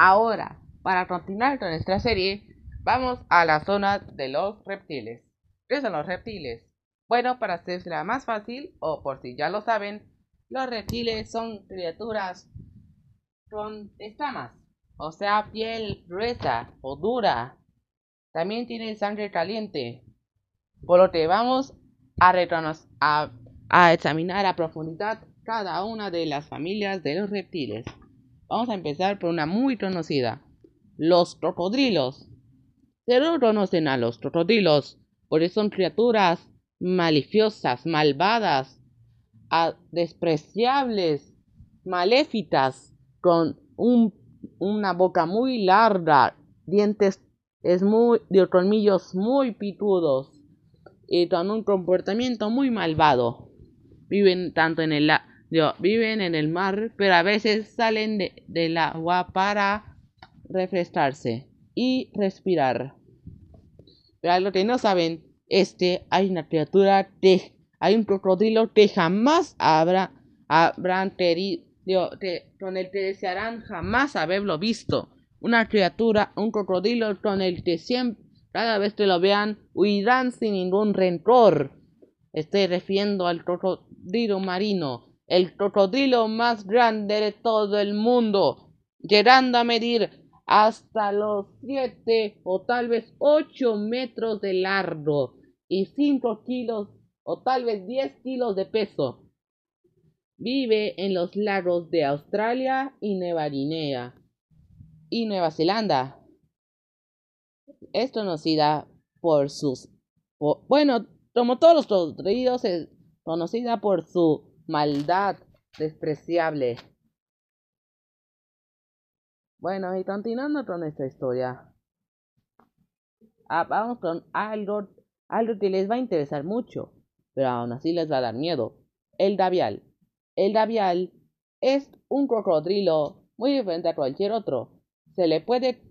Ahora, para continuar con nuestra serie, vamos a la zona de los reptiles. ¿Qué son los reptiles? Bueno, para hacerla más fácil, o por si ya lo saben, los reptiles son criaturas con escamas, o sea, piel gruesa o dura. También tienen sangre caliente. Por lo que vamos a, a, a examinar a profundidad cada una de las familias de los reptiles. Vamos a empezar por una muy conocida, los cocodrilos. Se no conocen a los cocodrilos porque son criaturas maliciosas, malvadas, despreciables, maléficas, con una boca muy larga, dientes de colmillos muy pitudos y con un comportamiento muy malvado. Viven tanto en el viven en el mar, pero a veces salen del agua para refrescarse y respirar. Pero algo que no saben, este hay una criatura que hay un crocodilo que jamás habrá habrán querido con el que desearán jamás haberlo visto. Una criatura, un crocodilo con el que siempre, cada vez que lo vean, huirán sin ningún rencor. Estoy refiriendo al crocodilo marino, el crocodilo más grande de todo el mundo, llegando a medir hasta los siete o tal vez ocho metros de largo y cinco kilos o tal vez diez kilos de peso. Vive en los lagos de Australia y Nueva Guinea y Nueva Zelanda. Es conocida por sus... bueno, como todos los crocodrilos, es conocida por su maldad despreciable. Bueno, y continuando con esta historia, ah, vamos con algo, que les va a interesar mucho, pero aún así les va a dar miedo. El Davial. El Davial es un cocodrilo muy diferente a cualquier otro. Se le puede,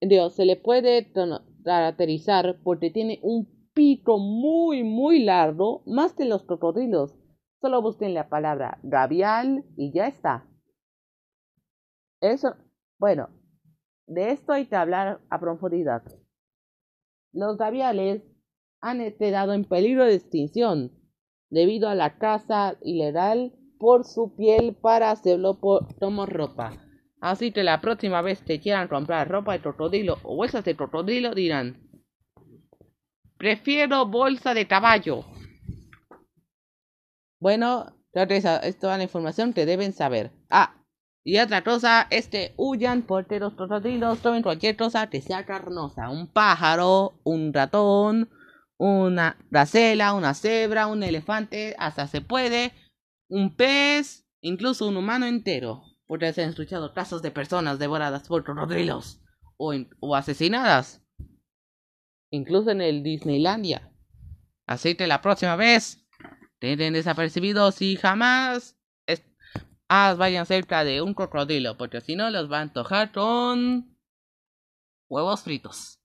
Dios, se le puede caracterizar porque tiene un pico muy, muy largo, más que los cocodrilos. Solo busquen la palabra gavial y ya está. Eso, bueno, de esto hay que hablar a profundidad. Los gaviales han quedado en peligro de extinción debido a la caza ilegal por su piel para hacerlo como ropa. Así que la próxima vez que quieran comprar ropa de crocodilo o bolsas de crocodilo dirán, prefiero bolsa de caballo. Bueno, es toda la información que deben saber. Ah, y otra cosa este huyan porque los tomen cualquier cosa que sea carnosa. Un pájaro, un ratón, una gacela, una cebra, un elefante, hasta se puede, un pez, incluso un humano entero. Porque se han escuchado casos de personas devoradas por crocodilos o, o asesinadas. Incluso en el Disneylandia. Así que la próxima vez tienen desapercibidos y jamás ah, vayan cerca de un crocodilo, porque si no los va a antojar con huevos fritos.